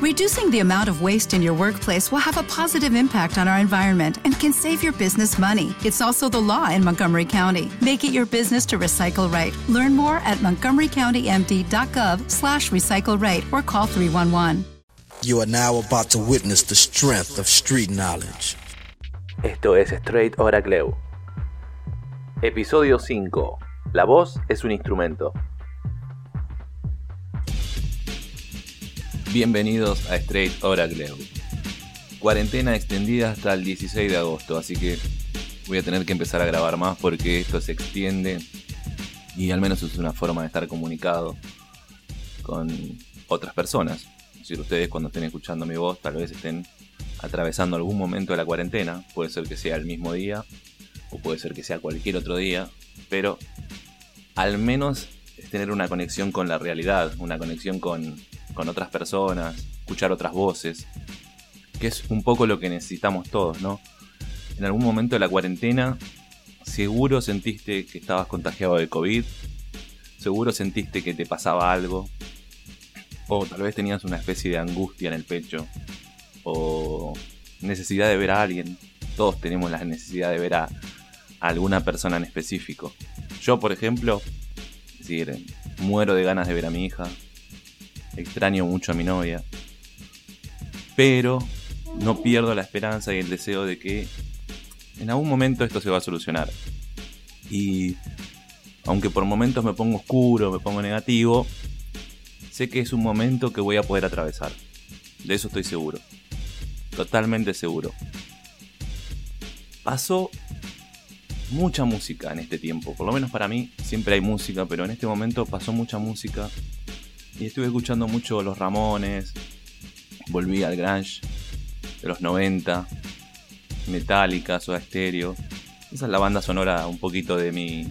Reducing the amount of waste in your workplace will have a positive impact on our environment and can save your business money. It's also the law in Montgomery County. Make it your business to recycle right. Learn more at montgomerycountymd.gov slash recycle right or call 311. You are now about to witness the strength of street knowledge. Esto es Straight Oracle. Episodio 5. La voz es un instrumento. Bienvenidos a Straight Oracle. Cuarentena extendida hasta el 16 de agosto, así que voy a tener que empezar a grabar más porque esto se extiende y al menos es una forma de estar comunicado con otras personas. Es decir, ustedes cuando estén escuchando mi voz tal vez estén atravesando algún momento de la cuarentena, puede ser que sea el mismo día o puede ser que sea cualquier otro día, pero al menos es tener una conexión con la realidad, una conexión con con otras personas, escuchar otras voces, que es un poco lo que necesitamos todos, ¿no? En algún momento de la cuarentena, seguro sentiste que estabas contagiado de COVID, seguro sentiste que te pasaba algo, o tal vez tenías una especie de angustia en el pecho, o necesidad de ver a alguien. Todos tenemos la necesidad de ver a, alguna persona en específico. Yo, por ejemplo, es decir, muero de ganas de ver a mi hija, extraño mucho a mi novia, pero no pierdo la esperanza y el deseo de que en algún momento esto se va a solucionar. Y aunque por momentos me pongo oscuro, me pongo negativo, sé que es un momento que voy a poder atravesar. De eso estoy seguro. Totalmente seguro. Pasó mucha música en este tiempo. Por lo menos para mí siempre hay música, pero en este momento pasó mucha música y estuve escuchando mucho Los Ramones, volví al grunge de los 90, Metallica, Soda Stereo. Esa es la banda sonora un poquito de mi,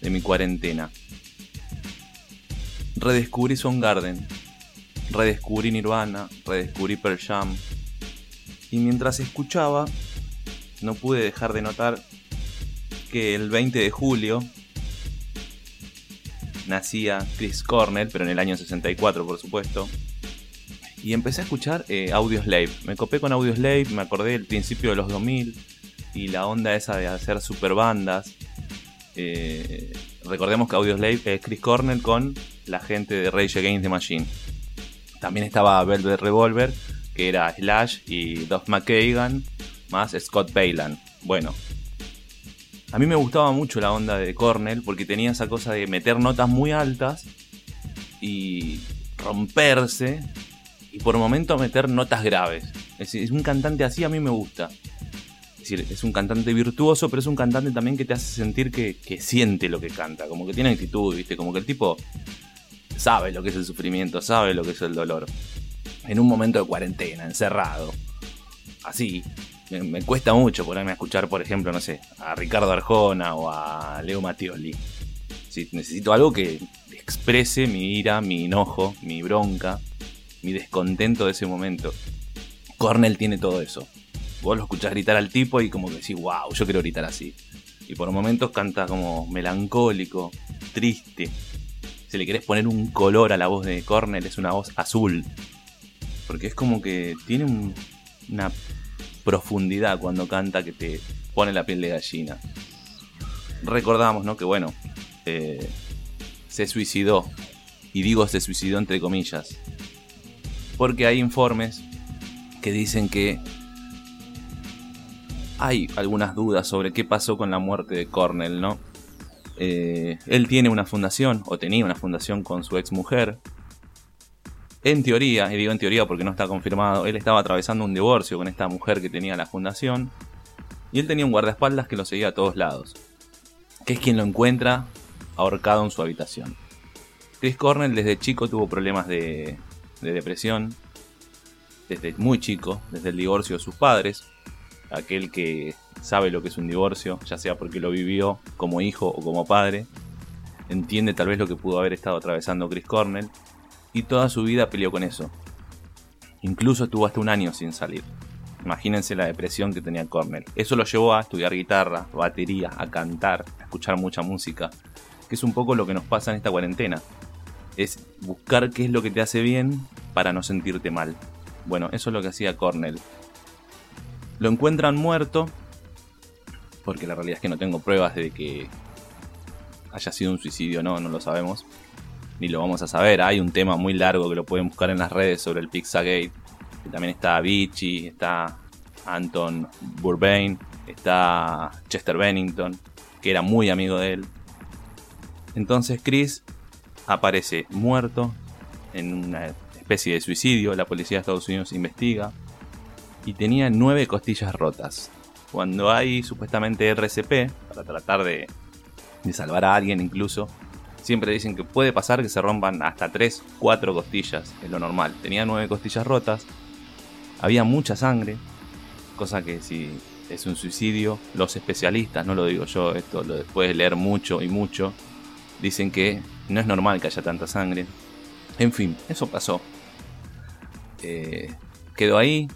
de mi cuarentena. Redescubrí Garden, redescubrí Nirvana, redescubrí Pearl Jam. Y mientras escuchaba, no pude dejar de notar que el 20 de julio nacía Chris Cornell, pero en el año 64, por supuesto. Y empecé a escuchar eh, Audioslave. Me copé con Audioslave, me acordé del principio de los 2000 y la onda esa de hacer super bandas. Eh, recordemos que Audioslave es Chris Cornell con la gente de Rage Against the Machine. También estaba Velvet Revolver, que era Slash y Duff McKagan, más Scott Baylan. Bueno, a mí me gustaba mucho la onda de Cornell porque tenía esa cosa de meter notas muy altas y romperse y por momentos meter notas graves. Es, es un cantante así, a mí me gusta. Es decir, es un cantante virtuoso, pero es un cantante también que te hace sentir que, que siente lo que canta, como que tiene actitud, ¿viste? Como que el tipo sabe lo que es el sufrimiento, sabe lo que es el dolor. En un momento de cuarentena, encerrado. Así, me, cuesta mucho ponerme a escuchar, por ejemplo, no sé, a Ricardo Arjona o a Leo Mattioli. Si necesito algo que exprese mi ira, mi enojo, mi bronca, mi descontento de ese momento. Cornell tiene todo eso. Vos lo escuchás gritar al tipo y como que decís, wow, yo quiero gritar así. Y por momentos canta como melancólico, triste. Si le querés poner un color a la voz de Cornell, es una voz azul. Porque es como que tiene una profundidad cuando canta que te pone la piel de gallina. Recordamos, ¿no? Que bueno, eh, se suicidó. Y digo se suicidó entre comillas. Porque hay informes que dicen que hay algunas dudas sobre qué pasó con la muerte de Cornell, ¿no? Eh, él tiene una fundación, o tenía una fundación con su ex mujer, en teoría, y digo en teoría porque no está confirmado, él estaba atravesando un divorcio con esta mujer que tenía la fundación. Y él tenía un guardaespaldas que lo seguía a todos lados. Que es quien lo encuentra ahorcado en su habitación. Chris Cornell desde chico tuvo problemas de, de depresión. Desde muy chico, desde el divorcio de sus padres. Aquel que sabe lo que es un divorcio, ya sea porque lo vivió como hijo o como padre, entiende tal vez lo que pudo haber estado atravesando Chris Cornell y toda su vida peleó con eso. Incluso estuvo hasta un año sin salir. Imagínense la depresión que tenía Cornell. Eso lo llevó a estudiar guitarra, batería, a cantar, a escuchar mucha música, que es un poco lo que nos pasa en esta cuarentena. es buscar qué es lo que te hace bien para no sentirte mal. Bueno, eso es lo que hacía Cornell. Lo encuentran muerto, porque la realidad es que no tengo pruebas de que haya sido un suicidio no, no lo sabemos. Ni lo vamos a saber. Hay un tema muy largo que lo pueden buscar en las redes sobre el Pizzagate. Que también está Vichy, está Anton Burbain, está Chester Bennington, que era muy amigo de él. Entonces Chris aparece muerto en una especie de suicidio. La policía de Estados Unidos investiga. Y tenía nueve costillas rotas. Cuando hay supuestamente RCP, para tratar de salvar a alguien incluso, siempre dicen que puede pasar que se rompan hasta 3, 4 costillas, es lo normal. Tenía 9 costillas rotas, había mucha sangre, cosa que si es un suicidio, los especialistas, no lo digo yo, esto lo después de leer mucho y mucho, dicen que no es normal que haya tanta sangre. En fin, eso pasó. Eh, quedó ahí,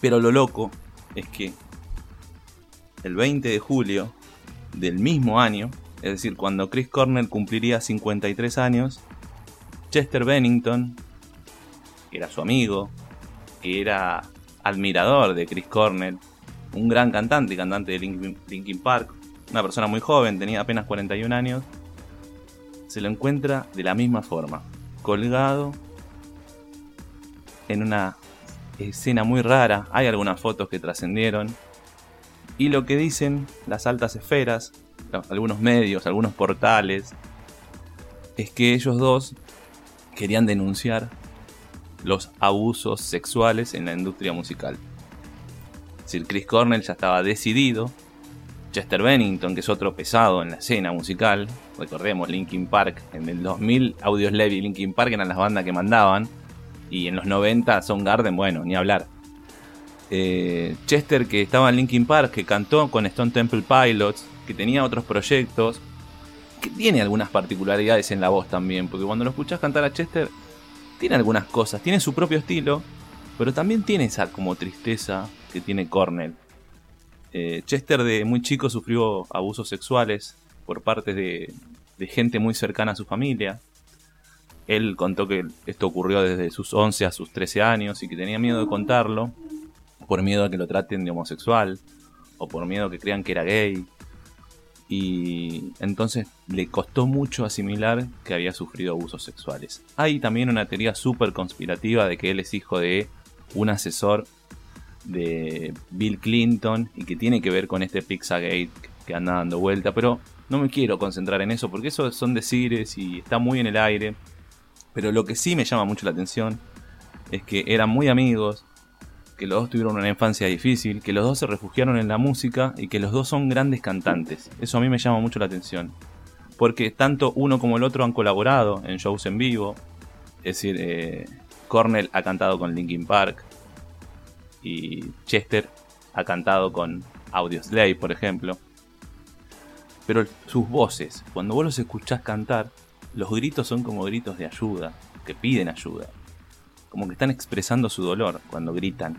pero lo loco es que el 20 de julio del mismo año, es decir, cuando Chris Cornell cumpliría 53 años, Chester Bennington, que era su amigo, que era admirador de Chris Cornell, un gran cantante y cantante de Linkin, Park, una persona muy joven, tenía apenas 41 años, se lo encuentra de la misma forma, colgado en una escena muy rara. Hay algunas fotos que trascendieron y lo que dicen las altas esferas, algunos medios, algunos portales, es que ellos dos querían denunciar los abusos sexuales en la industria musical. Si Chris Cornell ya estaba decidido, Chester Bennington, que es otro pesado en la escena musical, recordemos Linkin Park, en el 2000 Audioslave y Linkin Park eran las bandas que mandaban, y en los 90 Garden, bueno, ni hablar. Eh, Chester que estaba en Linkin Park, que cantó con Stone Temple Pilots, que tenía otros proyectos, que tiene algunas particularidades en la voz también, porque cuando lo escuchas cantar a Chester, tiene algunas cosas, tiene su propio estilo, pero también tiene esa como tristeza que tiene Cornell. Eh, Chester de muy chico sufrió abusos sexuales por parte de, de gente muy cercana a su familia. Él contó que esto ocurrió desde sus 11 a sus 13 años y que tenía miedo de contarlo por miedo a que lo traten de homosexual o por miedo a que crean que era gay. Y entonces le costó mucho asimilar que había sufrido abusos sexuales. Hay también una teoría súper conspirativa de que él es hijo de un asesor de Bill Clinton y que tiene que ver con este Pizzagate que anda dando vuelta, pero no me quiero concentrar en eso porque eso son decires y está muy en el aire. Pero lo que sí me llama mucho la atención es que eran muy amigos, que los dos tuvieron una infancia difícil, que los dos se refugiaron en la música y que los dos son grandes cantantes. Eso a mí me llama mucho la atención. Porque tanto uno como el otro han colaborado en shows en vivo. Es decir, eh, Cornell ha cantado con Linkin Park y Chester ha cantado con Audioslave, por ejemplo. Pero sus voces, cuando vos los escuchás cantar, los gritos son como gritos de ayuda, que piden ayuda como que están expresando su dolor cuando gritan.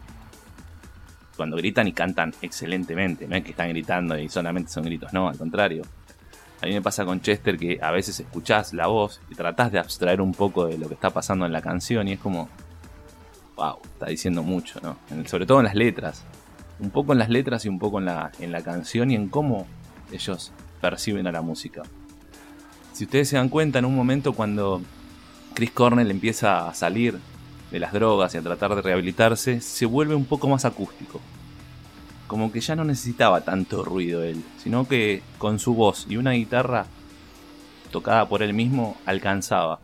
Cuando gritan y cantan excelentemente, no es que están gritando y solamente son gritos, no, al contrario. A mí me pasa con Chester que a veces escuchás la voz y tratás de abstraer un poco de lo que está pasando en la canción y es como, wow, está diciendo mucho, ¿no? sobre todo en las letras. Un poco en las letras y un poco en la, en la canción y en cómo ellos perciben a la música. Si ustedes se dan cuenta, en un momento cuando Chris Cornell empieza a salir de las drogas y a tratar de rehabilitarse, se vuelve un poco más acústico. Como que ya no necesitaba tanto ruido él, sino que con su voz y una guitarra tocada por él mismo alcanzaba.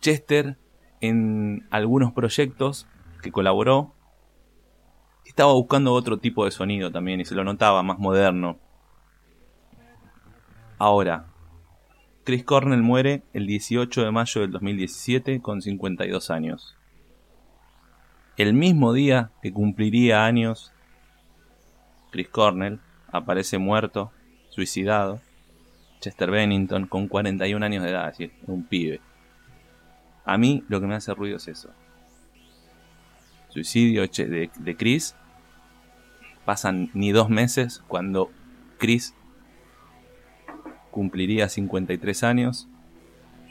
Chester, en algunos proyectos que colaboró, estaba buscando otro tipo de sonido también y se lo notaba más moderno. Ahora, Chris Cornell muere el 18 de mayo del 2017 con 52 años. El mismo día que cumpliría años, Chris Cornell aparece muerto, suicidado. Chester Bennington con 41 años de edad, es un pibe. A mí lo que me hace ruido es eso. Suicidio de, de Chris. Pasan ni dos meses cuando Chris cumpliría 53 años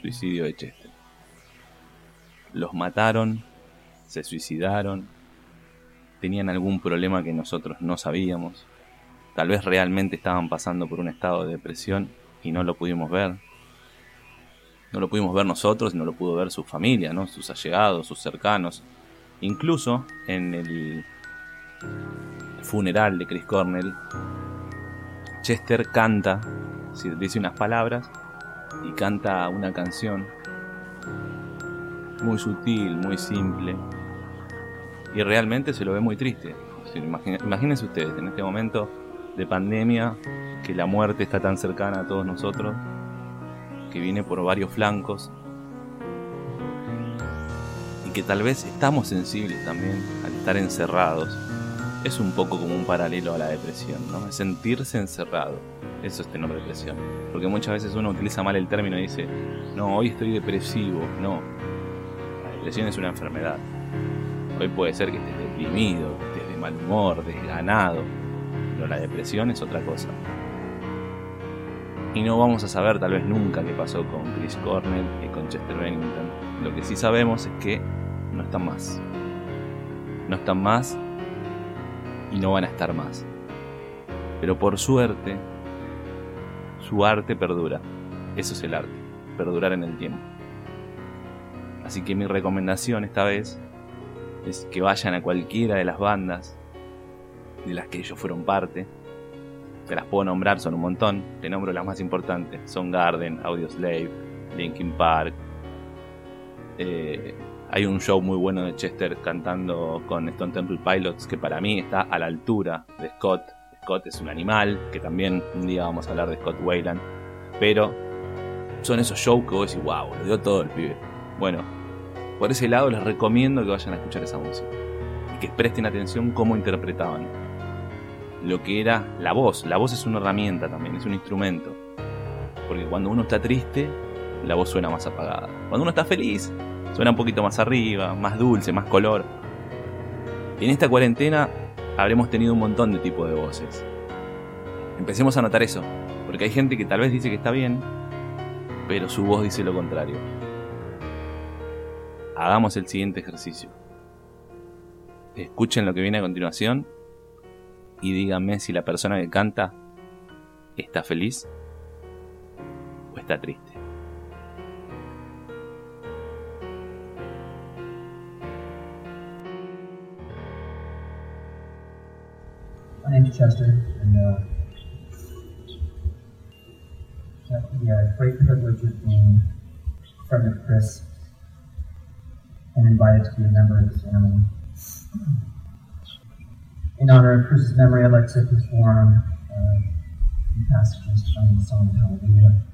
suicidio de Chester. Los mataron, se suicidaron, tenían algún problema que nosotros no sabíamos. Tal vez realmente estaban pasando por un estado de depresión y no lo pudimos ver. No lo pudimos ver nosotros, no lo pudo ver su familia, ¿no? sus allegados, sus cercanos. Incluso en el funeral de Chris Cornell, Chester canta, dice unas palabras y canta una canción muy sutil, muy simple. Y realmente se lo ve muy triste. Imagínense ustedes, en este momento de pandemia, que la muerte está tan cercana a todos nosotros, que viene por varios flancos, y que tal vez estamos sensibles también al estar encerrados. Es un poco como un paralelo a la depresión, ¿no? sentirse encerrado. Eso es tener depresión. Porque muchas veces uno utiliza mal el término y dice, no, hoy estoy depresivo. No, la depresión es una enfermedad. Hoy puede ser que estés deprimido, estés de mal humor, desganado, pero la depresión es otra cosa. Y no vamos a saber tal vez nunca qué pasó con Chris Cornell y con Chester Bennington. Lo que sí sabemos es que no están más. No están más y no van a estar más. Pero por suerte, su arte perdura. Eso es el arte, perdurar en el tiempo. Así que mi recomendación esta vez es que vayan a cualquiera de las bandas de las que ellos fueron parte. Te las puedo nombrar, son un montón. Te nombro las más importantes. Son Garden, Audioslave, Linkin Park. Eh, hay un show muy bueno de Chester cantando con Stone Temple Pilots que para mí está a la altura de Scott. Scott es un animal, que también un día vamos a hablar de Scott Wayland. Pero son esos shows que vos decís, wow, lo dio todo el pibe. Bueno, por ese lado les recomiendo que vayan a escuchar esa música. Y que presten atención cómo interpretaban lo que era la voz. La voz es una herramienta también, es un instrumento. Porque cuando uno está triste, la voz suena más apagada. Cuando uno está feliz, suena un poquito más arriba, más dulce, más color. En esta cuarentena habremos tenido un montón de tipos de voces. Empecemos a notar eso, porque hay gente que tal vez dice que está bien, pero su voz dice lo contrario. Hagamos el siguiente ejercicio. Escuchen lo que viene a continuación y díganme si la persona que canta está feliz o está triste. Name's Chester, and uh, a great privilege of being a friend of Chris and invited to be a member of his family. In honor of Chris's memory, I'd like to perform uh, passages from the song Hallelujah.